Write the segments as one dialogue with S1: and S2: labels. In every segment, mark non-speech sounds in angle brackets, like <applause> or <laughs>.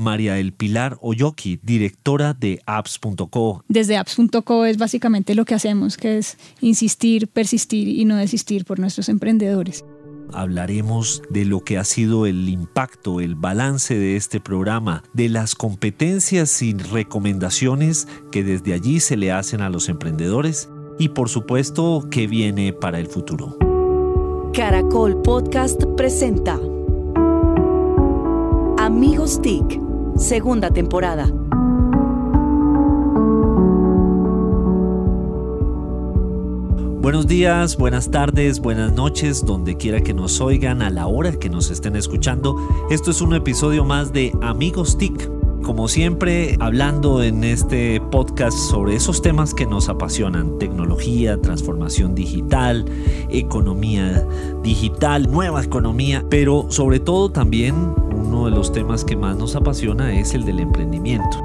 S1: María El Pilar Oyoki, directora de apps.co.
S2: Desde apps.co es básicamente lo que hacemos, que es insistir, persistir y no desistir por nuestros emprendedores.
S1: Hablaremos de lo que ha sido el impacto, el balance de este programa, de las competencias y recomendaciones que desde allí se le hacen a los emprendedores y por supuesto qué viene para el futuro.
S3: Caracol Podcast presenta Amigos TIC segunda temporada.
S1: Buenos días, buenas tardes, buenas noches, donde quiera que nos oigan, a la hora que nos estén escuchando. Esto es un episodio más de Amigos TIC. Como siempre, hablando en este podcast sobre esos temas que nos apasionan, tecnología, transformación digital, economía digital, nueva economía, pero sobre todo también uno de los temas que más nos apasiona es el del emprendimiento.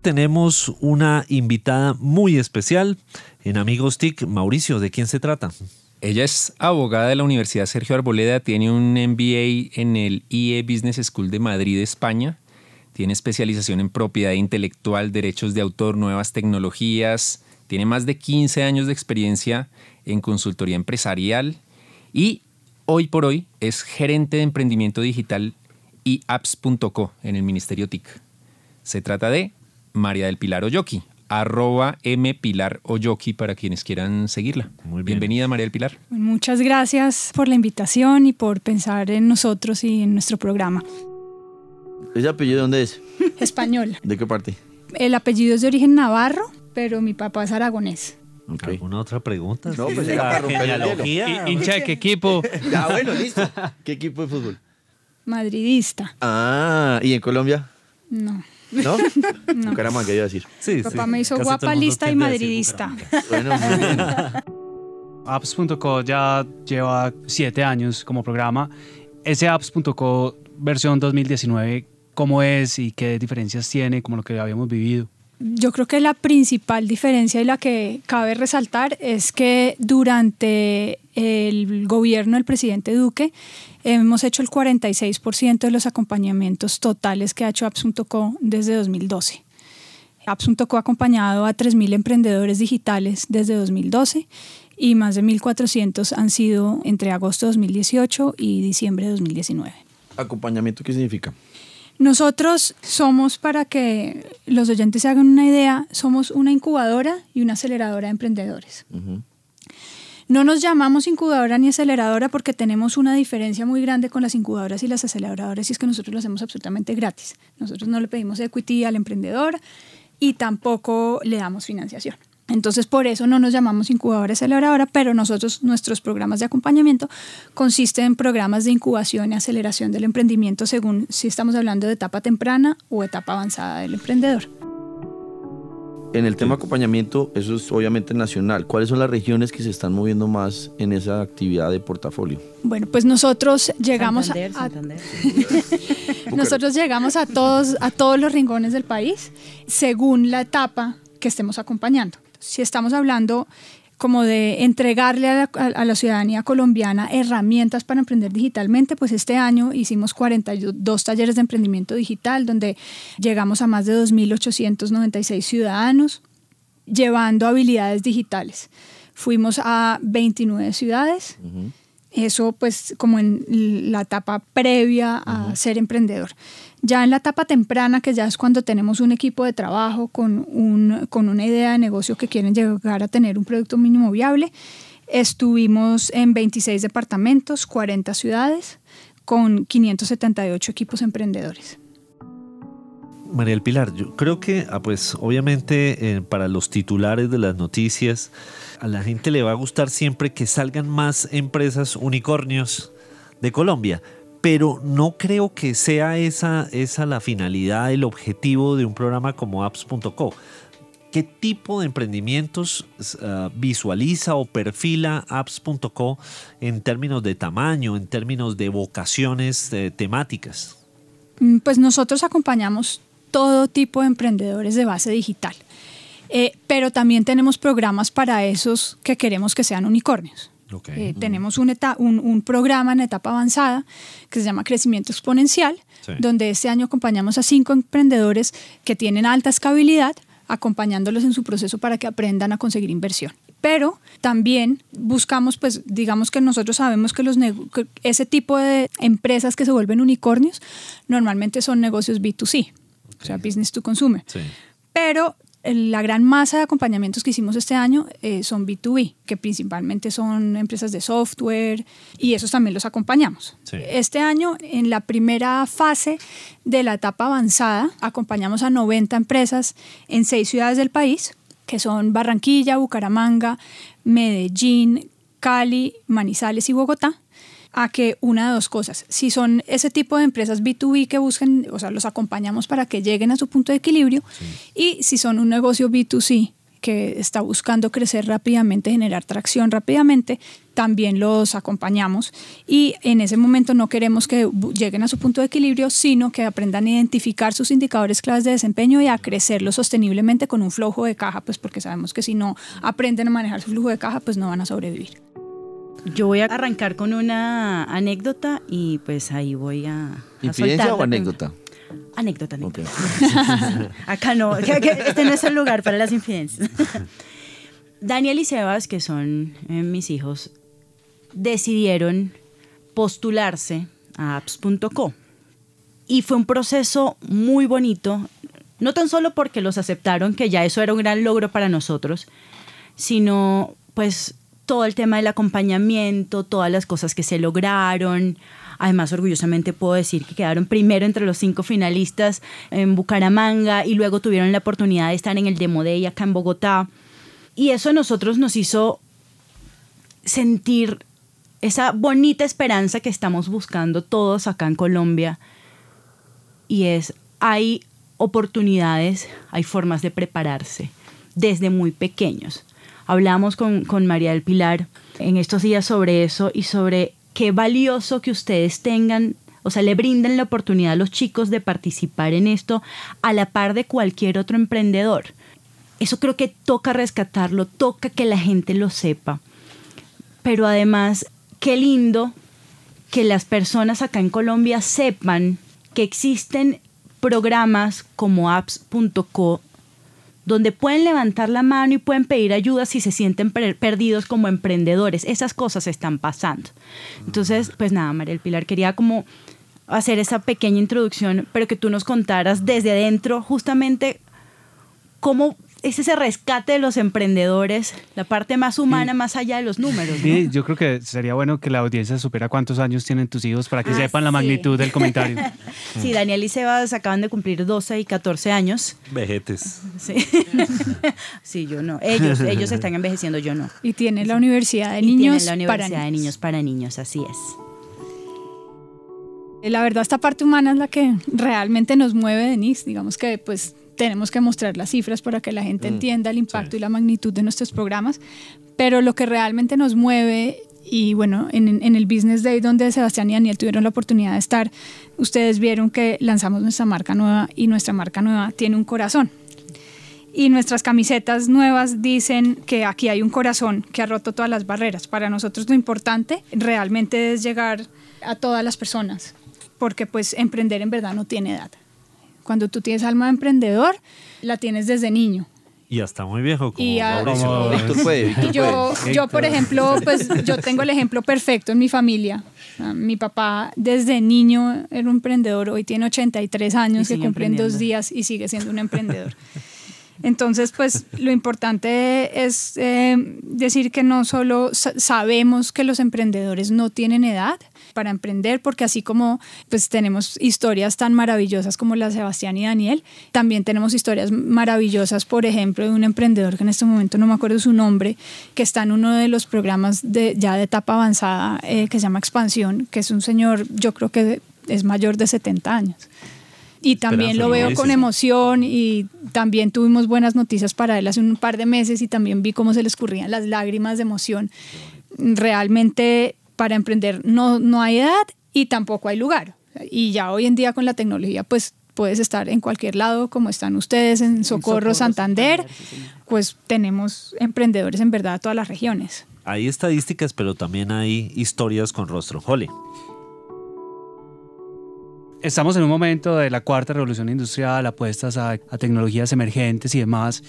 S1: Tenemos una invitada muy especial en Amigos TIC. Mauricio, ¿de quién se trata?
S4: Ella es abogada de la Universidad Sergio Arboleda, tiene un MBA en el IE Business School de Madrid, España. Tiene especialización en propiedad intelectual, derechos de autor, nuevas tecnologías. Tiene más de 15 años de experiencia en consultoría empresarial y hoy por hoy es gerente de emprendimiento digital y apps.co en el Ministerio TIC. Se trata de María del Pilar Oyoki, arroba M Pilar Oyoki para quienes quieran seguirla. Muy Bienvenida María del Pilar.
S2: Muchas gracias por la invitación y por pensar en nosotros y en nuestro programa.
S5: ¿Ese apellido de dónde es? <laughs>
S2: Español.
S5: ¿De qué parte?
S2: El apellido es de origen navarro, pero mi papá es aragonés.
S1: ¿Alguna otra pregunta?
S5: No, pues era para
S4: genealogía. ¿Hincha de qué equipo? <laughs>
S5: Ya, bueno, listo. <laughs> ¿Qué equipo de fútbol?
S2: Madridista.
S5: Ah, ¿y en Colombia?
S2: No.
S5: ¿No?
S2: No.
S5: Bucaramanga, ¿qué iba a decir?
S1: Sí,
S2: Papá
S1: sí.
S2: me hizo
S1: Casi
S2: guapa, lista y madridista.
S5: Bueno, muy bien. <laughs>
S6: Apps.co ya lleva siete años como programa. Ese Apps.co versión 2019, ¿cómo es y qué diferencias tiene como lo que habíamos vivido?
S2: Yo creo que la principal diferencia y la que cabe resaltar es que durante el gobierno del presidente Duque hemos hecho el 46% de los acompañamientos totales que ha hecho Apps.co desde 2012. Apps.co ha acompañado a 3.000 emprendedores digitales desde 2012 y más de 1.400 han sido entre agosto de 2018 y diciembre de 2019.
S5: ¿Acompañamiento qué significa?
S2: Nosotros somos, para que los oyentes se hagan una idea, somos una incubadora y una aceleradora de emprendedores. No nos llamamos incubadora ni aceleradora porque tenemos una diferencia muy grande con las incubadoras y las aceleradoras y es que nosotros lo hacemos absolutamente gratis. Nosotros no le pedimos equity al emprendedor y tampoco le damos financiación. Entonces, por eso no nos llamamos incubadora aceleradora, pero nosotros, nuestros programas de acompañamiento consisten en programas de incubación y aceleración del emprendimiento según si estamos hablando de etapa temprana o etapa avanzada del emprendedor.
S5: En el tema acompañamiento, eso es obviamente nacional. ¿Cuáles son las regiones que se están moviendo más en esa actividad de portafolio?
S2: Bueno, pues nosotros llegamos a-
S7: Santander,
S2: a,
S7: Santander. <laughs>
S2: nosotros llegamos a todos a todos los rincones del país según la etapa que estemos acompañando. Si estamos hablando como de entregarle a la, a- a la ciudadanía colombiana herramientas para emprender digitalmente, pues este año hicimos 42 talleres de emprendimiento digital donde llegamos a más de 2.896 ciudadanos llevando habilidades digitales. Fuimos a 29 ciudades. Eso pues como en la etapa previa a ser emprendedor. Ya en la etapa temprana, que ya es cuando tenemos un equipo de trabajo con, un, con una idea de negocio que quieren llegar a tener un producto mínimo viable, estuvimos en 26 departamentos, 40 ciudades, con 578 equipos emprendedores.
S1: María del Pilar, yo creo que, ah, pues obviamente eh, para los titulares de las noticias, a la gente le va a gustar siempre que salgan más empresas unicornios de Colombia, pero no creo que sea esa, esa la finalidad, el objetivo de un programa como apps.co. ¿Qué tipo de emprendimientos ah, visualiza o perfila apps.co en términos de tamaño, en términos de vocaciones eh, temáticas?
S2: Mm, Pues nosotros acompañamos todo tipo de emprendedores de base digital, Eh, pero también tenemos programas para esos que queremos que sean unicornios. Eh, tenemos un, un, un, programa en etapa avanzada que se llama Crecimiento Exponencial, donde este año acompañamos a cinco emprendedores que tienen alta escalabilidad, acompañándolos en su proceso para que aprendan a conseguir inversión. Pero también buscamos, pues digamos que nosotros sabemos que, los ese tipo de empresas que se vuelven unicornios normalmente son negocios B2C, o sea, business to consumer. Pero la gran masa de acompañamientos que hicimos este año eh, son B2B, que principalmente son empresas de software y esos también los acompañamos. Este año, en la primera fase de la etapa avanzada, acompañamos a 90 empresas en seis ciudades del país, que son Barranquilla, Bucaramanga, Medellín, Cali, Manizales y Bogotá a que una de dos cosas. Si son ese tipo de empresas B2B que busquen, o sea, los acompañamos para que lleguen a su punto de equilibrio. Y si son un negocio B2C que está buscando crecer rápidamente, generar tracción rápidamente, también los acompañamos. Y en ese momento no queremos que lleguen a su punto de equilibrio, sino que aprendan a identificar sus indicadores claves de desempeño y a crecerlo sosteniblemente con un flujo de caja, pues porque sabemos que si no aprenden a manejar su flujo de caja, pues no van a sobrevivir.
S7: Yo voy a arrancar con una anécdota y pues ahí voy a.
S5: ¿Infidencia o anécdota?
S7: Anécdota, anécdota. <laughs> Acá no, <laughs> este no es el lugar para las infidencias. <laughs> Daniel y Sebas, que son eh, mis hijos, decidieron postularse a apps.co. Y fue un proceso muy bonito, no tan solo porque los aceptaron, que ya eso era un gran logro para nosotros, sino pues todo el tema del acompañamiento, todas las cosas que se lograron. Además, orgullosamente puedo decir que quedaron primero entre los cinco finalistas en Bucaramanga y luego tuvieron la oportunidad de estar en el Demo Day acá en Bogotá. Y eso a nosotros nos hizo sentir esa bonita esperanza que estamos buscando todos acá en Colombia. Y es, hay oportunidades, hay formas de prepararse desde muy pequeños. Hablamos con, María del Pilar en estos días sobre eso y sobre qué valioso que ustedes tengan o sea, le brinden la oportunidad a los chicos de participar en esto a la par de cualquier otro emprendedor. Eso creo que toca rescatarlo, toca que la gente lo sepa. Pero además, qué lindo que las personas acá en Colombia sepan que existen programas como apps.co donde pueden levantar la mano y pueden pedir ayuda si se sienten perdidos como emprendedores. Esas cosas están pasando. Entonces, pues nada, María El Pilar, quería como hacer esa pequeña introducción, pero que tú nos contaras desde adentro justamente cómo es ese rescate de los emprendedores, la parte más humana, más allá de los números.
S6: Sí, yo creo que sería bueno que la audiencia supiera cuántos años tienen tus hijos para que ah, sepan la magnitud del comentario. <laughs>
S7: sí, Daniel y Sebas acaban de cumplir 12 y 14 años.
S1: Vejetes.
S7: Sí, <laughs> sí yo no. Ellos, ellos están envejeciendo, yo no.
S2: Y tienen la Universidad de Niños
S7: la Universidad de Niños para Niños, así es.
S2: La verdad, esta parte humana es la que realmente nos mueve, Denise. Digamos que pues tenemos que mostrar las cifras para que la gente mm, entienda el impacto y la magnitud de nuestros programas, pero lo que realmente nos mueve y bueno, en, en, el Business Day donde Sebastián y Daniel tuvieron la oportunidad de estar, ustedes vieron que lanzamos nuestra marca nueva y nuestra marca nueva tiene un corazón. Y nuestras camisetas nuevas dicen que aquí hay un corazón que ha roto todas las barreras. Para nosotros lo importante realmente es llegar a todas las personas, porque pues emprender en verdad no tiene edad. Cuando tú tienes alma de emprendedor, la tienes desde niño.
S1: Y hasta muy viejo, como
S2: y <laughs> yo, yo, por ejemplo, pues yo tengo el ejemplo perfecto en mi familia. Mi papá desde niño era un emprendedor, hoy tiene 83 años, se cumple en dos días y sigue siendo un emprendedor. Entonces, pues lo importante es eh, decir que no solo sabemos que los emprendedores no tienen edad, para emprender, porque así como pues tenemos historias tan maravillosas como la de Sebastián y Daniel, también tenemos historias maravillosas, por ejemplo, de un emprendedor que en este momento no me acuerdo su nombre, que está en uno de los programas de, ya de etapa avanzada eh, que se llama Expansión, que es un señor, yo creo que es mayor de 70 años. Y también lo veo con emoción y también tuvimos buenas noticias para él hace un par de meses y también vi cómo se le escurrían las lágrimas de emoción. Realmente para emprender no, no hay edad y tampoco hay lugar. Y ya hoy en día con la tecnología, pues puedes estar en cualquier lado, como están ustedes en Socorro, Santander, pues tenemos emprendedores en verdad de todas las regiones.
S1: Hay estadísticas, pero también hay historias con rostro. Jole.
S6: Estamos en un momento de la cuarta revolución industrial, apuestas a, a tecnologías emergentes y demás.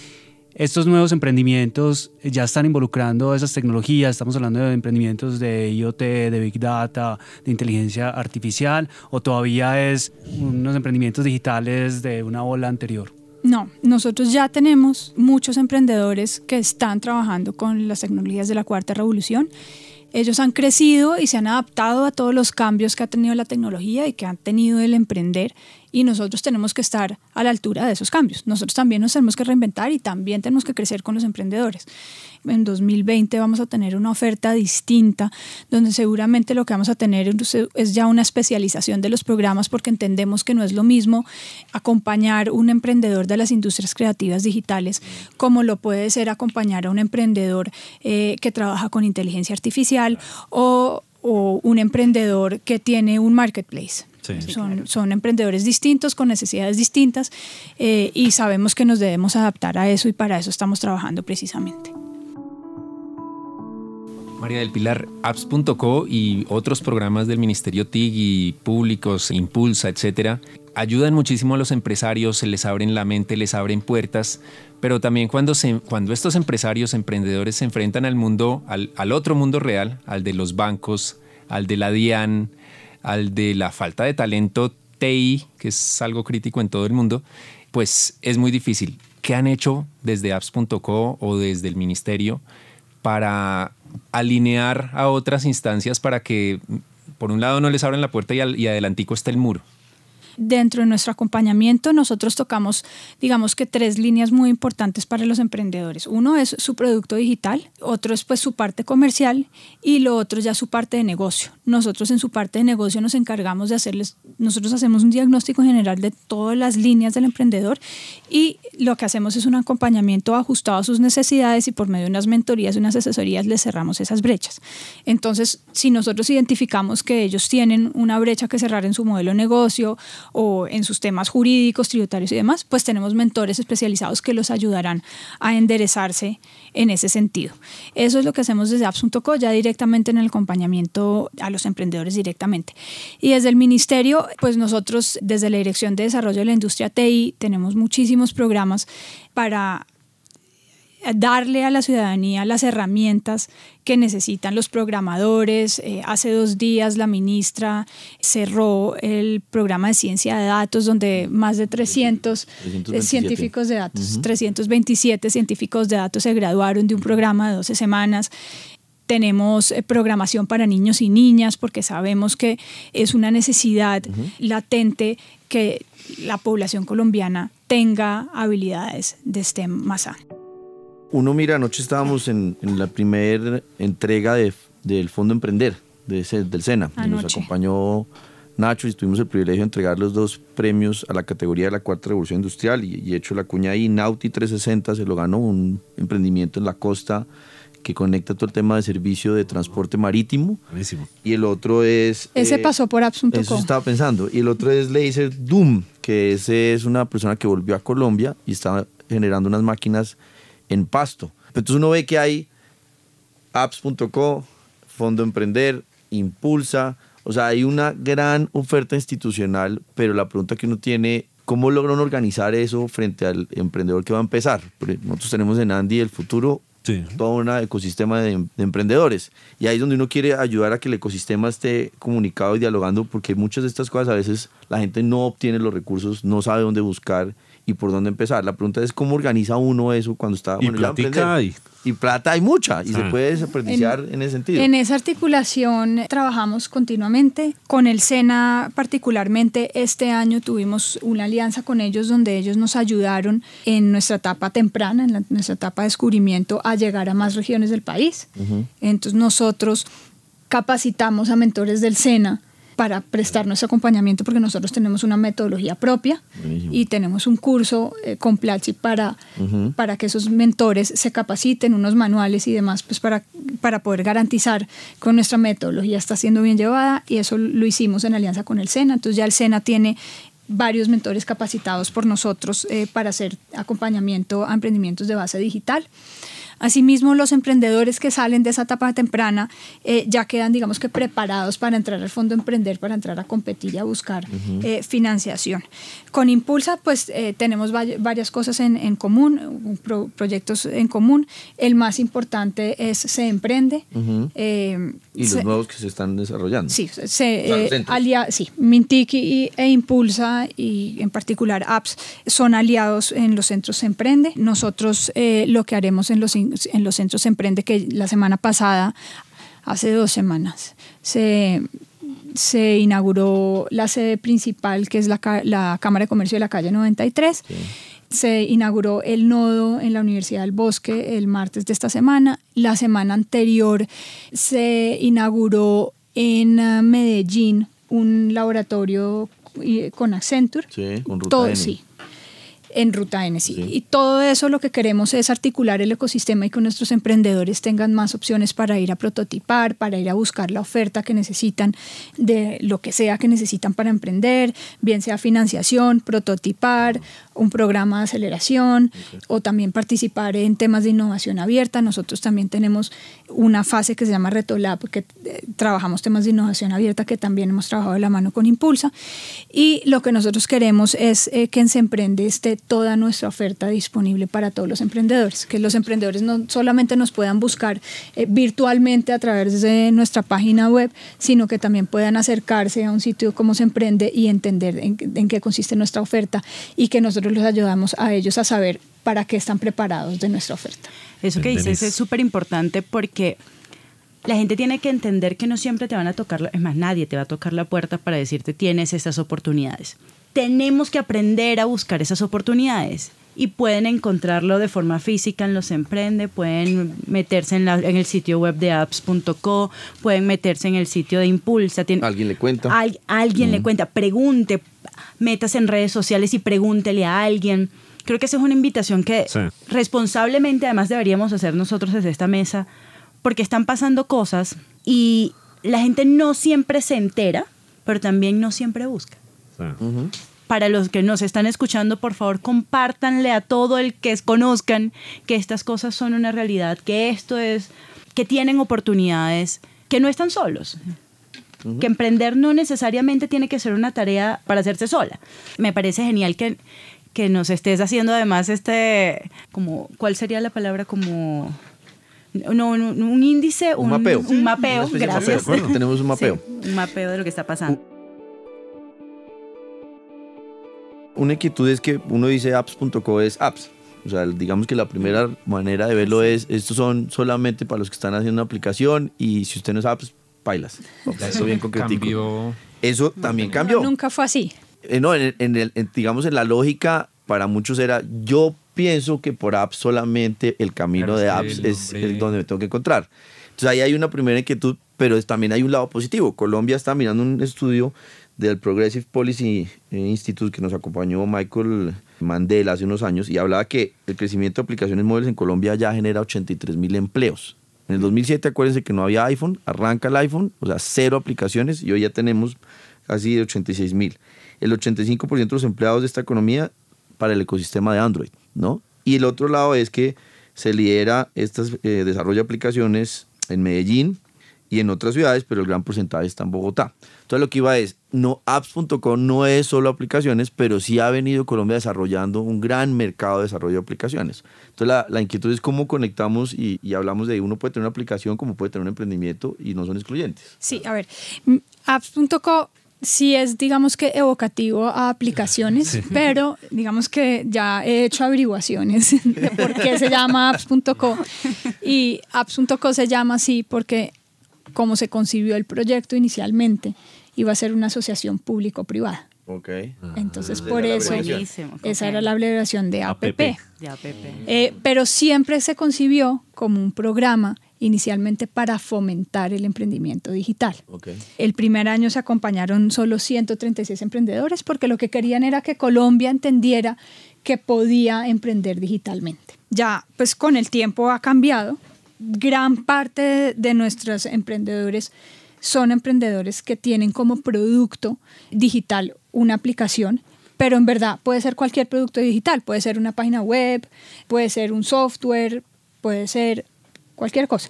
S6: Estos nuevos emprendimientos ya están involucrando esas tecnologías, estamos hablando de emprendimientos de IoT, de Big Data, de inteligencia artificial, o todavía es unos emprendimientos digitales de una ola anterior.
S2: No, nosotros ya tenemos muchos emprendedores que están trabajando con las tecnologías de la cuarta revolución. Ellos han crecido y se han adaptado a todos los cambios que ha tenido la tecnología y que han tenido el emprender y nosotros tenemos que estar a la altura de esos cambios. Nosotros también nos tenemos que reinventar y también tenemos que crecer con los emprendedores. En 2020 vamos a tener una oferta distinta, donde seguramente lo que vamos a tener es ya una especialización de los programas, porque entendemos que no es lo mismo acompañar un emprendedor de las industrias creativas digitales como lo puede ser acompañar a un emprendedor eh, que trabaja con inteligencia artificial o o un emprendedor que tiene un marketplace. Son, son, emprendedores distintos, con necesidades distintas eh, y sabemos que nos debemos adaptar a eso y para eso estamos trabajando precisamente.
S4: María del Pilar, apps.co y otros programas del Ministerio TIG y públicos, Impulsa, etcétera, ayudan muchísimo a los empresarios, se les abren la mente, les abren puertas, pero también cuando, se, cuando estos empresarios, emprendedores se enfrentan al mundo, al, al, otro mundo real, al de los bancos, al de la DIAN, al de la falta de talento TI, que es algo crítico en todo el mundo, pues es muy difícil. ¿Qué han hecho desde apps.co o desde el ministerio para alinear a otras instancias para que, por un lado, no les abran la puerta y, y adelantico está el muro?
S2: Dentro de nuestro acompañamiento nosotros tocamos, digamos que tres líneas muy importantes para los emprendedores. Uno es su producto digital, otro es pues su parte comercial y lo otro ya su parte de negocio. Nosotros en su parte de negocio nos encargamos de hacerles, nosotros hacemos un diagnóstico general de todas las líneas del emprendedor y lo que hacemos es un acompañamiento ajustado a sus necesidades y por medio de unas mentorías y unas asesorías les cerramos esas brechas. Entonces, si nosotros identificamos que ellos tienen una brecha que cerrar en su modelo de negocio o en sus temas jurídicos, tributarios y demás, pues tenemos mentores especializados que los ayudarán a enderezarse en ese sentido. Eso es lo que hacemos desde apps.co, ya directamente en el acompañamiento a los emprendedores directamente. Y desde el ministerio, pues nosotros desde la Dirección de Desarrollo de la Industria TI tenemos muchísimos programas para darle a la ciudadanía las herramientas que necesitan los programadores. Eh, hace dos días la ministra cerró el programa de ciencia de datos donde más de 300 eh, científicos de datos, 327 científicos de datos se graduaron de un programa de 12 semanas. Tenemos eh, programación para niños y niñas porque sabemos que es una necesidad latente que la población colombiana tenga habilidades de STEM más
S5: uno mira, anoche estábamos en, la primera entrega del Fondo Emprender de, del SENA. Nos acompañó Nacho y tuvimos el privilegio de entregar los dos premios a la categoría de la cuarta revolución industrial y, he hecho la cuña ahí. Nauti 360 se lo ganó, un emprendimiento en la costa que conecta todo el tema de servicio de transporte marítimo.
S1: Buenísimo.
S5: Y el otro es...
S2: Ese eh, pasó por apps.com.
S5: Eso estaba pensando. Y el otro es Laser Doom, que ese es una persona que volvió a Colombia y está generando unas máquinas en Pasto. Entonces uno ve que hay apps.co, Fondo Emprender, Impulsa, o sea, hay una gran oferta institucional, pero la pregunta que uno tiene, ¿cómo logra organizar eso frente al emprendedor que va a empezar? Porque nosotros tenemos en Andy el futuro todo un ecosistema de, de, emprendedores. Y ahí es donde uno quiere ayudar a que el ecosistema esté comunicado y dialogando, porque muchas de estas cosas a veces la gente no obtiene los recursos, no sabe dónde buscar y por dónde empezar. La pregunta es cómo organiza uno eso cuando está...
S1: Y bueno, hay.
S5: Y plata hay mucha y se ah. puede desperdiciar en, ese sentido.
S2: En esa articulación trabajamos continuamente. Con el SENA particularmente este año tuvimos una alianza con ellos donde ellos nos ayudaron en nuestra etapa temprana, en nuestra etapa de descubrimiento, a llegar a más regiones del país. Entonces nosotros capacitamos a mentores del SENA para prestar nuestro acompañamiento porque nosotros tenemos una metodología propia y tenemos un curso eh, con Platzi para, para que esos mentores se capaciten, unos manuales y demás, pues para, para poder garantizar que nuestra metodología está siendo bien llevada y eso lo hicimos en alianza con el SENA. Entonces ya el SENA tiene varios mentores capacitados por nosotros eh, para hacer acompañamiento a emprendimientos de base digital. Asimismo, los emprendedores que salen de esa etapa temprana eh, ya quedan, digamos que, preparados para entrar al fondo emprender, para entrar a competir y a buscar eh, financiación. Con Impulsa, pues eh, tenemos varias cosas en, común, proyectos en común. El más importante es Se Emprende.
S5: y los nuevos que se están desarrollando.
S2: Sí, se, sí Mintic e Impulsa y en particular apps son aliados en los centros Emprende. Nosotros lo que haremos en los en los centros Emprende, que la semana pasada, hace dos semanas, se, se inauguró la sede principal, que es la, la, Cámara de Comercio de la calle 93. Se inauguró el nodo en la Universidad del Bosque el martes de esta semana. La semana anterior se inauguró en ah, Medellín un laboratorio con Accenture.
S5: Sí, con Ruta
S2: Sí, en Ruta N. Y todo eso lo que queremos es articular el ecosistema y que nuestros emprendedores tengan más opciones para ir a prototipar, para ir a buscar la oferta que necesitan de lo que sea que necesitan para emprender, bien sea financiación, prototipar, un programa de aceleración o también participar en temas de innovación abierta. Nosotros también tenemos una fase que se llama Retolab, que eh, trabajamos temas de innovación abierta que también hemos trabajado de la mano con Impulsa. Y lo que nosotros queremos es eh, que en Se Emprende esté toda nuestra oferta disponible para todos los emprendedores, que los emprendedores no solamente nos puedan buscar eh, virtualmente a través de nuestra página web, sino que también puedan acercarse a un sitio como Se Emprende y entender en, en qué consiste nuestra oferta y que nosotros los ayudamos a ellos a saber para qué están preparados de nuestra oferta.
S7: Eso que dices es súper importante porque la gente tiene que entender que no siempre te van a tocar, es más, nadie te va a tocar la puerta para decirte tienes estas oportunidades. Tenemos que aprender a buscar esas oportunidades y pueden encontrarlo de forma física en los Emprende, pueden meterse en, el sitio web de apps.co, pueden meterse en el sitio de Impulsa.
S5: alguien le cuenta.
S7: alguien le cuenta, pregunte, metas en redes sociales y pregúntele a alguien. Creo que esa es una invitación que responsablemente además deberíamos hacer nosotros desde esta mesa, porque están pasando cosas y la gente no siempre se entera, pero también no siempre busca. Para los que nos están escuchando, por favor, compártanle a todo el que conozcan que estas cosas son una realidad, que esto es, que tienen oportunidades, que no están solos que emprender no necesariamente tiene que ser una tarea para hacerse sola. Me parece genial que, que nos estés haciendo además este, como, ¿cuál sería la palabra? Como... No, un, índice,
S5: un, mapeo.
S7: Un mapeo, gracias.
S5: tenemos un <laughs> mapeo.
S7: un mapeo de lo que está pasando.
S5: Una inquietud es que uno dice apps.co es apps. O sea, digamos que la primera manera de verlo es, estos son solamente para los que están haciendo una aplicación y si usted no es apps, pailas. Eso bien concretico. Eso también cambió.
S2: nunca fue así.
S5: Eh, no, en, el, digamos en la lógica, para muchos era, yo pienso que por apps solamente el camino de apps es el donde me tengo que encontrar. Entonces ahí hay una primera inquietud, pero también hay un lado positivo. Colombia está mirando un estudio del Progressive Policy Institute que nos acompañó Michael Mandela hace unos años y hablaba que el crecimiento de aplicaciones móviles en Colombia ya genera 83 mil empleos. En el 2007, acuérdense que no había iPhone, arranca el iPhone, o sea, cero aplicaciones y hoy ya tenemos casi 86 mil. El 85% de los empleados de esta economía para el ecosistema de Android, ¿no? Y el otro lado es que se lidera este desarrollo de aplicaciones en Medellín, y en otras ciudades, pero el gran porcentaje está en Bogotá. Entonces lo que iba es, no, apps.com no es solo aplicaciones, pero sí ha venido Colombia desarrollando un gran mercado de desarrollo de aplicaciones. Entonces la, la inquietud es cómo conectamos y, y, hablamos de uno puede tener una aplicación como puede tener un emprendimiento y no son excluyentes.
S2: Sí, a ver, apps.com sí es, digamos que, evocativo a aplicaciones, pero digamos que ya he hecho averiguaciones <laughs> de por qué se llama apps.co y apps.co se llama así porque como se concibió el proyecto inicialmente, iba a ser una asociación público-privada.
S5: Okay.
S2: Ah. Entonces, por eso, esa era la abreviación de APP. Eh, pero siempre se concibió como un programa inicialmente para fomentar el emprendimiento digital. El primer año se acompañaron solo 136 emprendedores porque lo que querían era que Colombia entendiera que podía emprender digitalmente. Ya, pues con el tiempo ha cambiado gran parte de nuestros emprendedores son emprendedores que tienen como producto digital una aplicación, pero en verdad puede ser cualquier producto digital, puede ser una página web, puede ser un software, puede ser cualquier cosa.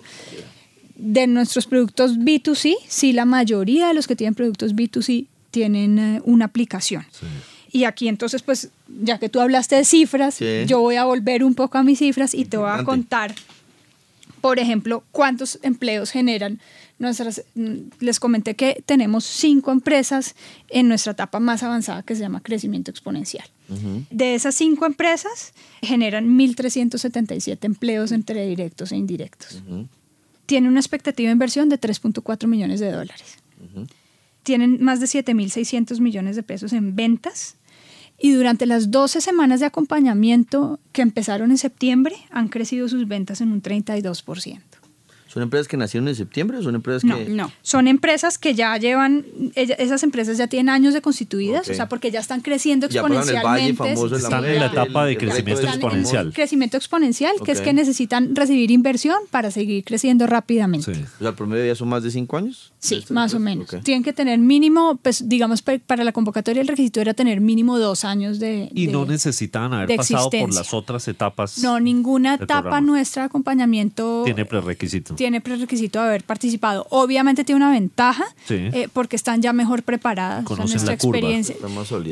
S2: De nuestros productos B2C, sí, la mayoría de los que tienen productos B2C tienen eh, una aplicación. Y aquí entonces, pues, ya que tú hablaste de cifras,
S5: Sí.
S2: yo voy a volver un poco a mis cifras y te voy a contar, por ejemplo, cuántos empleos generan nuestras... mm, Les comenté que tenemos cinco empresas en nuestra etapa más avanzada que se llama crecimiento exponencial. De esas cinco empresas generan 1.377 empleos entre directos e indirectos. Tiene una expectativa de inversión de 3.4 millones de dólares. Tienen más de 7.600 millones de pesos en ventas. Y durante las 12 semanas de acompañamiento que empezaron en septiembre, han crecido sus ventas en un 32%.
S5: ¿Son empresas que nacieron en septiembre o son empresas
S2: No,
S5: que.?
S7: No.
S2: Son empresas que ya llevan, esas empresas ya tienen años de constituidas, o sea, porque ya están creciendo
S5: Ya pasaron el valle
S2: exponencialmente.
S5: famoso de la
S1: Están en la etapa de crecimiento exponencial.
S2: crecimiento exponencial, que es que necesitan recibir inversión para seguir creciendo rápidamente.
S1: Sí.
S5: O sea, el promedio ya son más de cinco años.
S2: Sí, más o menos. Tienen que tener mínimo, pues digamos, para la convocatoria el requisito era tener mínimo dos años de...
S1: Y
S2: de-
S1: no necesitan haber pasado por las otras etapas.
S2: No, ninguna etapa
S1: programa.
S2: nuestra de acompañamiento
S1: Tiene prerequisito.
S2: Tiene prerequisito de haber participado. Obviamente tiene una ventaja
S1: Sí.
S2: eh, porque están ya mejor preparadas. O sea, nuestra experiencia,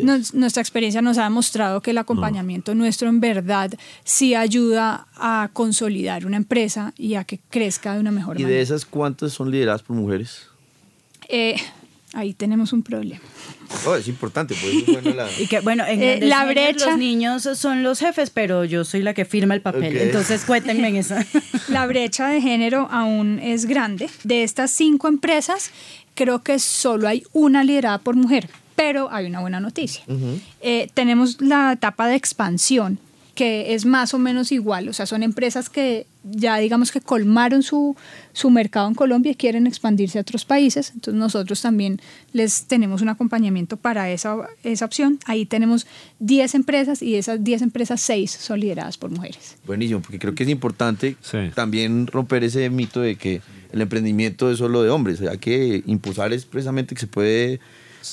S2: nos- nuestra experiencia nos ha demostrado que el acompañamiento nuestro en verdad sí ayuda a consolidar una empresa y a que crezca de una mejor
S5: ¿Y
S2: manera.
S5: de esas cuántas son lideradas por mujeres?
S2: Eh, ahí tenemos un problema.
S5: Oh, es importante, pues bueno la...
S7: Y que, bueno, en
S2: Eh, la brecha-
S7: los niños son los jefes, pero yo soy la que firma el papel. Entonces cuéntenme en <laughs> eso.
S2: La brecha de género aún es grande. De estas cinco empresas, creo que solo hay una liderada por mujer, pero hay una buena noticia. Eh, tenemos la etapa de expansión, que es más o menos igual, o sea, son empresas que ya digamos que colmaron su, su mercado en Colombia y quieren expandirse a otros países, entonces nosotros también les tenemos un acompañamiento para esa, esa opción. Ahí tenemos 10 empresas y de esas 10 empresas, 6 son lideradas por mujeres.
S5: Buenísimo, porque creo que es importante
S1: Sí.
S5: también romper ese mito de que el emprendimiento es solo de hombres. Hay que impulsar es precisamente que se puede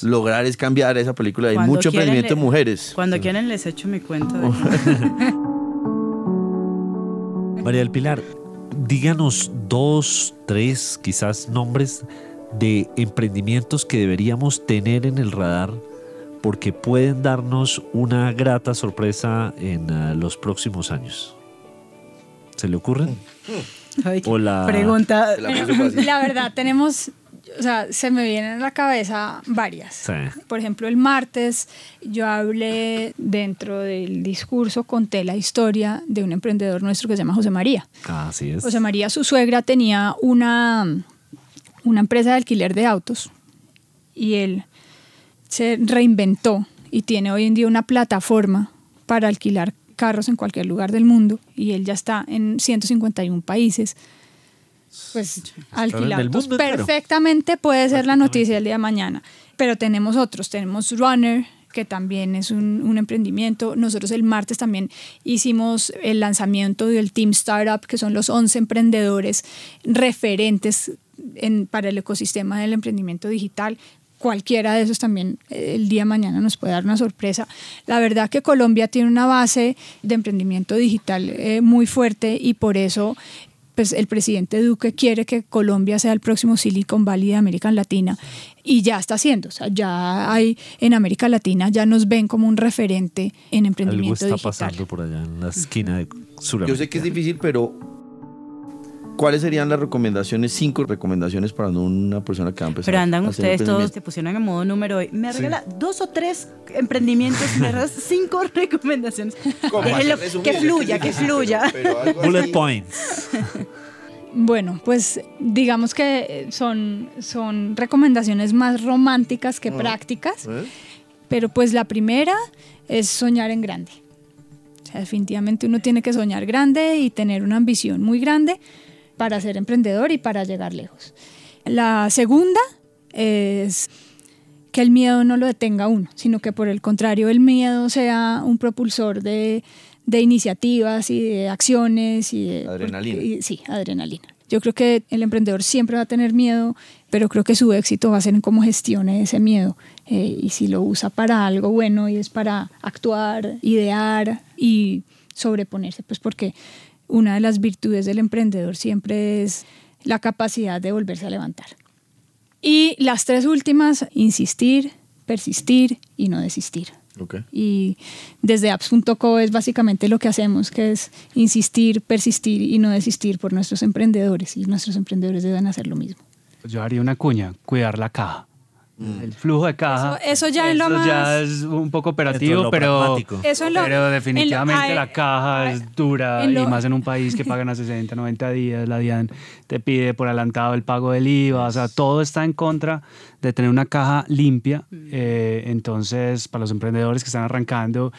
S5: lograr es cambiar esa película. Hay
S7: Cuando
S5: mucho emprendimiento de mujeres.
S7: Cuando quieren les echo mi cuento. de- <laughs>
S1: María del Pilar, díganos dos, tres, quizás nombres de emprendimientos que deberíamos tener en el radar porque pueden darnos una grata sorpresa en ah, los próximos años. ¿Se le ocurren?
S7: Ay. Pregunta.
S5: Te la fácil. <laughs>
S2: La verdad, tenemos, o sea, se me vienen a la cabeza varias.
S1: Sí.
S2: Por ejemplo, el martes yo hablé dentro del discurso, conté la historia de un emprendedor nuestro que se llama José María.
S1: Así es.
S2: José María, su suegra, tenía una, una empresa de alquiler de autos y él se reinventó y tiene hoy en día una plataforma para alquilar carros en cualquier lugar del mundo y él ya está en 151 países. Pues
S1: en <laughs>
S2: alquilar
S1: el
S2: autos
S1: mundo entero.
S2: perfectamente puede ser la noticia del día de mañana. Pero tenemos otros, tenemos Runner, que también es un, un emprendimiento. Nosotros el martes también hicimos el lanzamiento del Team Startup, que son los 11 emprendedores referentes en- para el ecosistema del emprendimiento digital. Cualquiera de esos también eh, el día de mañana nos puede dar una sorpresa. La verdad que Colombia tiene una base de emprendimiento digital eh, muy fuerte y por eso pues el presidente Duque quiere que Colombia sea el próximo Silicon Valley de América Latina y ya está haciendo, o sea, ya hay en América Latina ya nos ven como un referente en
S1: Algo
S2: emprendimiento
S1: está
S2: digital.
S1: pasando por allá en la esquina de Sudamérica.
S5: Yo sé que es difícil, pero ¿cuáles serían las recomendaciones, cinco recomendaciones para una persona que va a empezar
S7: Pero andan
S5: a hacer
S7: ustedes todos, se pusieron en modo número hoy. Me regala dos o tres emprendimientos, me <laughs> regalas cinco recomendaciones.
S5: Resumido,
S7: que fluya, que fluya.
S5: pero- pero algo
S1: Bullet
S5: así.
S1: points. <laughs>
S2: Bueno, pues digamos que eh, son, son recomendaciones más románticas que prácticas,
S5: ¿Eh?
S2: pero pues la primera es soñar en grande. O sea, definitivamente uno tiene que soñar grande y tener una ambición muy grande para ser emprendedor y para llegar lejos. La segunda es que el miedo no lo detenga uno, sino que por el contrario el miedo sea un propulsor de, de iniciativas y de acciones y de...
S5: Adrenalina.
S2: y- sí, adrenalina. Yo creo que el emprendedor siempre va a tener miedo, pero creo que su éxito va a ser en cómo gestione ese miedo eh, y si lo usa para algo bueno y es para actuar, idear y sobreponerse, pues porque una de las virtudes del emprendedor siempre es la capacidad de volverse a levantar. Y las tres últimas, insistir, persistir y no desistir.
S5: Okay.
S2: Y desde apps.co es básicamente lo que hacemos, que es insistir, persistir y no desistir por nuestros emprendedores. Y nuestros emprendedores deben hacer lo mismo.
S6: Yo haría una cuña, cuidar la caja.
S5: Mm.
S6: El flujo de caja.
S2: Eso- eso ya es lo
S6: ya
S2: más-
S6: es un poco operativo,
S1: lo
S6: pero.
S2: Eso en lo-
S6: pero definitivamente
S2: en lo-
S6: la caja es dura y más en un país que <laughs> pagan a 60, 90 días. La DIAN te pide por adelantado el pago del IVA. O sea, todo está en contra de tener una caja limpia. Eh, entonces, para los emprendedores que están arrancando,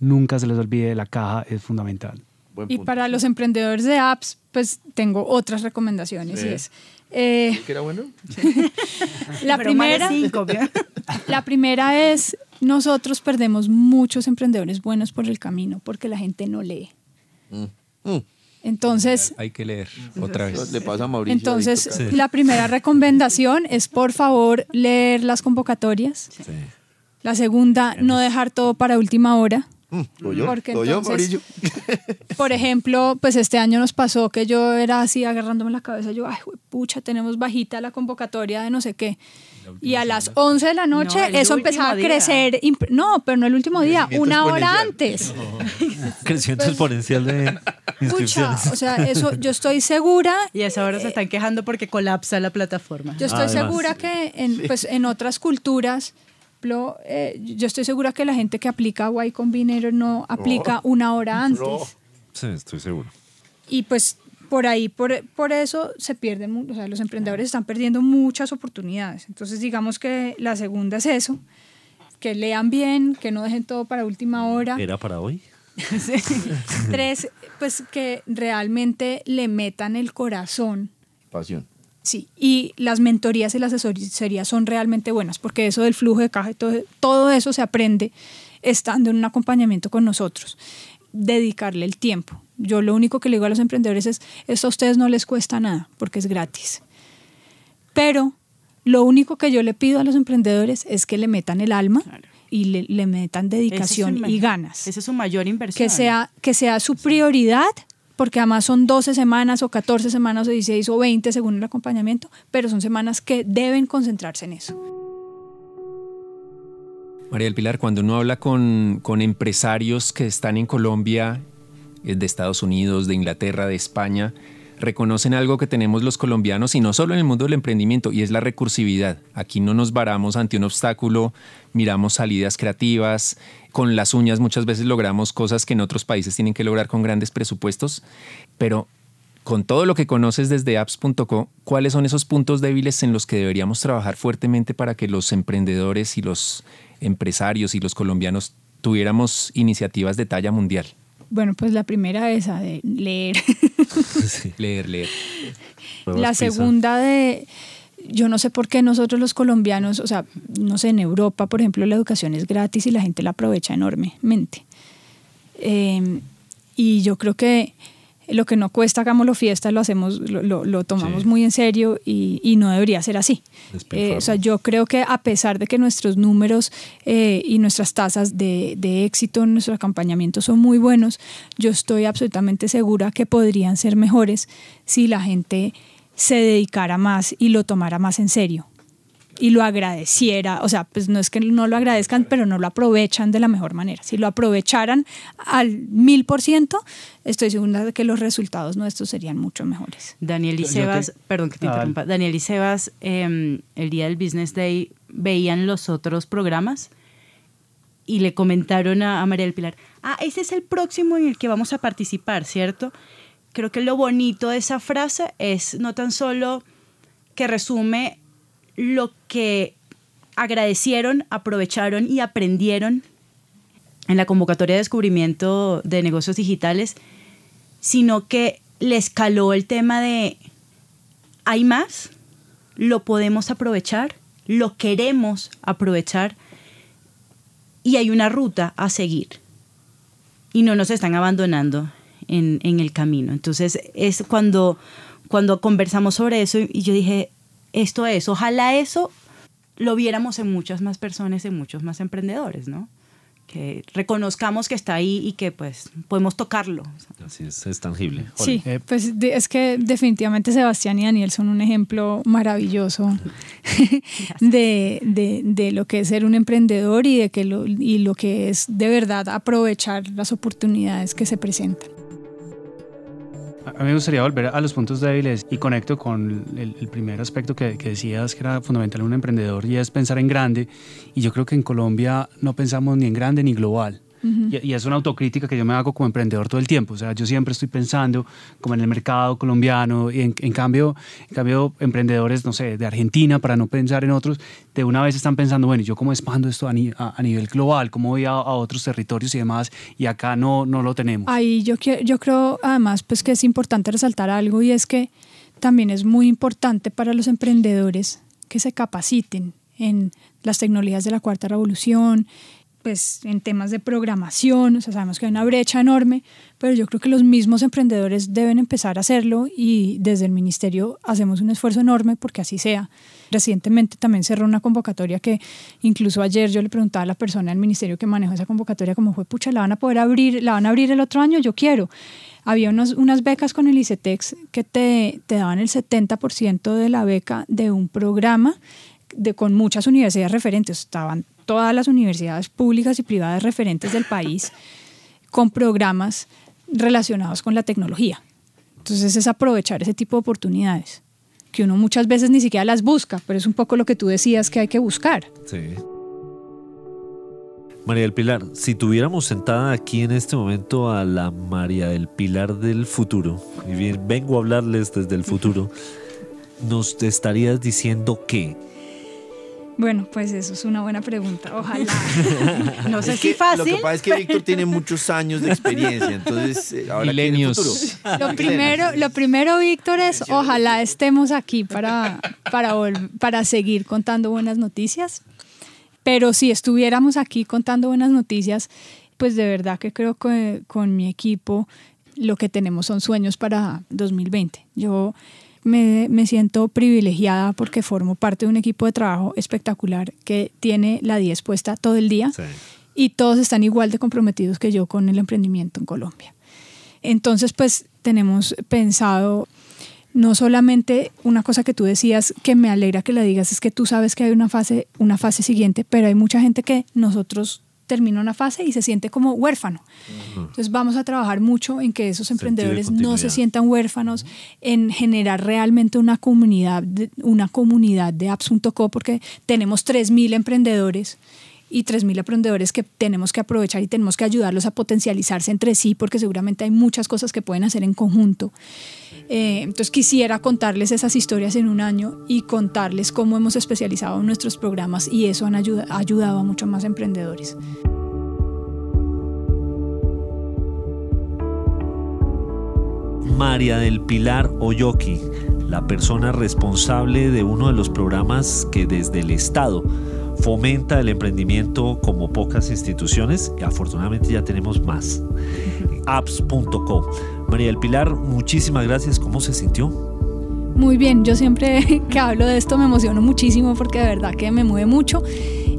S6: nunca se les olvide la caja es fundamental.
S2: Y para los emprendedores de apps, pues tengo otras recomendaciones. Y es, eh,
S5: ¿Qué era bueno? <laughs>
S2: la,
S7: Pero
S2: primera, <laughs> la primera es, nosotros perdemos muchos emprendedores buenos por el camino porque la gente no lee.
S5: Mm.
S2: Entonces,
S4: Hay que leer otra vez.
S5: Le pasa a Mauricio.
S2: entonces la primera recomendación es, por favor, leer las convocatorias.
S1: Sí.
S2: La segunda, no dejar todo para última hora.
S5: Mm.
S2: Porque
S5: ¿Lo yo,
S2: entonces-? <laughs> Por ejemplo, pues este año nos pasó que yo era así agarrándome la cabeza, yo, ay, pucha, tenemos bajita la convocatoria de no sé qué. Y a las 11 de la noche
S7: No,
S2: eso empezaba a crecer. No, pero no el último día, una hora antes. <laughs>
S1: Crecimiento exponencial de
S2: Pucha, o sea, eso yo estoy segura,
S7: Y a esa hora se están quejando porque colapsa la plataforma.
S2: yo estoy
S1: Además.
S2: segura que en, pues, en otras culturas, eh, yo estoy segura que la gente que aplica Y Combinator no aplica una hora antes.
S1: Sí, estoy seguro.
S2: Y pues por ahí, por, por eso se pierden, o sea, los emprendedores están perdiendo muchas oportunidades. Entonces, digamos que la segunda es eso, que lean bien, que no dejen todo para última hora.
S1: ¿Era para hoy? <laughs>
S2: Tres, pues que realmente le metan el corazón.
S5: Pasión.
S2: Sí, y las mentorías y las asesorías son realmente buenas, porque eso del flujo de caja y todo, todo eso se aprende estando en un acompañamiento con nosotros. Dedicarle el tiempo. Yo lo único que le digo a los emprendedores es, esto a ustedes no les cuesta nada, porque es gratis. Pero lo único que yo le pido a los emprendedores es que le metan el alma y le, le metan dedicación
S7: es
S2: y ganas
S7: Esa es su mayor inversión.
S2: que sea, que sea su prioridad, porque además son 12 semanas o 14 semanas o 16 o 20 según el acompañamiento, pero son semanas que deben concentrarse en eso.
S4: María del Pilar, cuando uno habla con, con empresarios que están en Colombia, eh, de Estados Unidos, de Inglaterra, de España, reconocen algo que tenemos los colombianos y no solo en el mundo del emprendimiento, y es la recursividad. Aquí no nos varamos ante un obstáculo, miramos salidas creativas, con las uñas muchas veces logramos cosas que en otros países tienen que lograr con grandes presupuestos, pero con todo lo que conoces desde apps.co, ¿cuáles son esos puntos débiles en los que deberíamos trabajar fuertemente para que los emprendedores y los empresarios y los colombianos tuviéramos iniciativas de talla mundial?
S2: Bueno, pues la primera esa de leer. <laughs>
S1: Sí.
S4: Leer, leer.
S1: Nuevas
S2: la segunda de, yo no sé por qué nosotros los colombianos, o sea, no sé, en Europa, por ejemplo, la educación es gratis y la gente la aprovecha enormemente. Eh, y yo creo que lo que no cuesta, hagámoslo fiesta, lo hacemos, lo, lo- lo tomamos
S1: Sí.
S2: muy en serio y, y no debería ser así. Eh, o sea, yo creo que a pesar de que nuestros números eh, y nuestras tasas de, de éxito en nuestro acompañamiento son muy buenos, yo estoy absolutamente segura que podrían ser mejores si la gente se dedicara más y lo tomara más en serio y lo agradeciera, o sea, pues no es que no lo agradezcan, pero no lo aprovechan de la mejor manera. Si lo aprovecharan al mil por ciento, estoy segura de que los resultados nuestros serían mucho mejores.
S7: Daniel y Sebas,
S6: te-
S7: perdón que te
S6: Ah,
S7: interrumpa. Daniel y Sebas, eh, el día del Business Day, veían los otros programas y le comentaron a, a María del Pilar, ah, ese es el próximo en el que vamos a participar, ¿cierto? Creo que lo bonito de esa frase es no tan solo que resume lo que agradecieron, aprovecharon y aprendieron en la convocatoria de descubrimiento de negocios digitales, sino que le escaló el tema de hay más, lo podemos aprovechar, lo queremos aprovechar y hay una ruta a seguir y no nos están abandonando en, en el camino. Entonces es cuando, cuando conversamos sobre eso y yo dije, esto es, ojalá eso lo viéramos en muchas más personas, en muchos más emprendedores, ¿no? que reconozcamos que está ahí y que pues podemos tocarlo.
S1: Así es, es tangible.
S2: Sí, pues es que definitivamente Sebastián y Daniel son un ejemplo maravilloso <laughs> de, de, de, lo que es ser un emprendedor y de que lo, y lo que es de verdad aprovechar las oportunidades que se presentan.
S6: A mí me gustaría volver a los puntos débiles y conecto con el, primer aspecto que, que, decías que era fundamental en un emprendedor y es pensar en grande. Y yo creo que en Colombia no pensamos ni en grande ni global y, es una autocrítica que yo me hago como emprendedor todo el tiempo. O sea, yo siempre estoy pensando como en el mercado colombiano y en, cambio, en cambio, emprendedores, no sé, de Argentina, para no pensar en otros, de una vez están pensando, bueno, ¿yo cómo expando esto a, a, nivel global? ¿Cómo voy a, a, otros territorios y demás? Y acá no, no lo tenemos.
S2: Ahí yo, yo creo, además, pues que es importante resaltar algo y es que también es muy importante para los emprendedores que se capaciten en las tecnologías de la cuarta revolución, pues en temas de programación, o sea, sabemos que hay una brecha enorme, pero yo creo que los mismos emprendedores deben empezar a hacerlo y desde el ministerio hacemos un esfuerzo enorme porque así sea. Recientemente también cerró una convocatoria que incluso ayer yo le preguntaba a la persona del ministerio que manejó esa convocatoria como fue, pucha, la van a poder abrir, la van a abrir el otro año, yo quiero. Había unos, unas becas con el ICETEX que te, te daban el 70% de la beca de un programa de, con muchas universidades referentes. Estaban todas las universidades públicas y privadas referentes del país con programas relacionados con la tecnología. Entonces es aprovechar ese tipo de oportunidades, que uno muchas veces ni siquiera las busca, pero es un poco lo que tú decías que hay que buscar.
S1: Sí. María del Pilar, si tuviéramos sentada aquí en este momento a la María del Pilar del futuro, y bien, vengo a hablarles desde el futuro, nos estarías diciendo que
S2: bueno, pues eso es una buena pregunta. Ojalá. <laughs>
S7: no sé si fácil.
S5: Lo que pasa es que Víctor tiene muchos años de experiencia, entonces eh, ahora
S4: Milenios.
S2: Lo primero, lo primero, Víctor, es ojalá estemos aquí para, para, para seguir contando buenas noticias. Pero si estuviéramos aquí contando buenas noticias, pues de verdad que creo que con mi equipo lo que tenemos son sueños para 2020. Yo me, siento privilegiada porque formo parte de un equipo de trabajo espectacular que tiene la 10 puesta todo el día y todos están igual de comprometidos que yo con el emprendimiento en Colombia. Entonces, pues tenemos pensado no solamente una cosa que tú decías que me alegra que la digas es que tú sabes que hay una fase una fase siguiente, pero hay mucha gente que nosotros termina una fase y se siente como huérfano. Entonces vamos a trabajar mucho en que esos emprendedores no se sientan huérfanos, en generar realmente una comunidad, de, una comunidad de apps.co porque tenemos 3.000 emprendedores y 3.000 emprendedores que tenemos que aprovechar y tenemos que ayudarlos a potencializarse entre sí porque seguramente hay muchas cosas que pueden hacer en conjunto. Eh, entonces quisiera contarles esas historias en un año y contarles cómo hemos especializado nuestros programas y eso han ha ayudado a muchos más emprendedores.
S1: María del Pilar Oyoki, la persona responsable de uno de los programas que desde el Estado fomenta el emprendimiento como pocas instituciones y afortunadamente ya tenemos más. apps.co. María del Pilar, muchísimas gracias. ¿Cómo se sintió?
S2: Muy bien, yo siempre <laughs> que hablo de esto me emociono muchísimo porque de verdad que me mueve mucho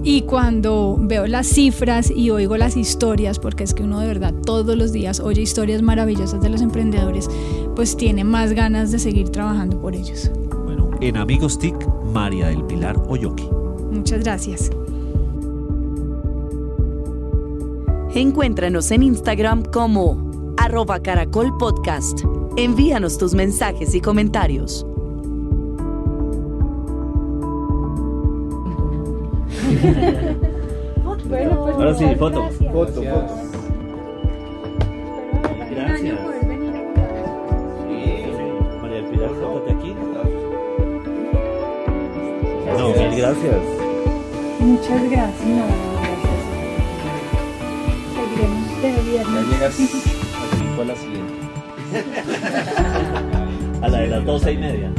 S2: y cuando veo las cifras y oigo las historias, porque es que uno de verdad todos los días oye historias maravillosas de los emprendedores, pues tiene más ganas de seguir trabajando por ellos.
S1: Bueno, en Amigos TIC, María del Pilar Oyoki.
S2: Muchas gracias.
S3: Encuéntranos en Instagram como arroba caracol podcast. Envíanos tus mensajes y comentarios.
S1: Ahora sí, foto. Foto, foto. Gracias. María del Pilar, aquí. No, mil gracias.
S2: Muchas gracias. No, gracias. Seguiremos de viernes.
S4: Ya llegas aquí fue la siguiente.
S1: A la de las doce y media.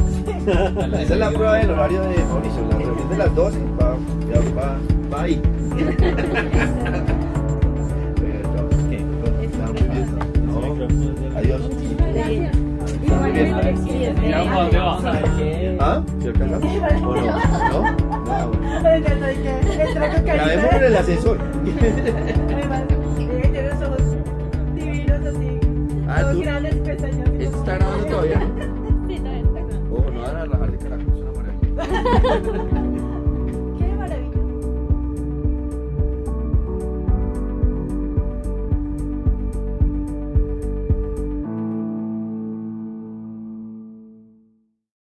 S5: Esa es la prueba del horario de Mauricio. La reunión de las 12 va, ya va, va ahí. Adiós. ¿Ah? ¿Se alcanza? ¿O no? ¿No? No, bueno.
S7: encanta y que entra con
S5: Grabemos en el ascensor.
S7: Además, eh, tiene los ojos divinos así.
S5: Ah,
S7: grandes, pestañas.
S5: ¿Esto está grabando todavía? <laughs>
S7: Sí, todavía está grabando.
S5: Ojo, no van a relajar de caracol, es una maravilla. <laughs>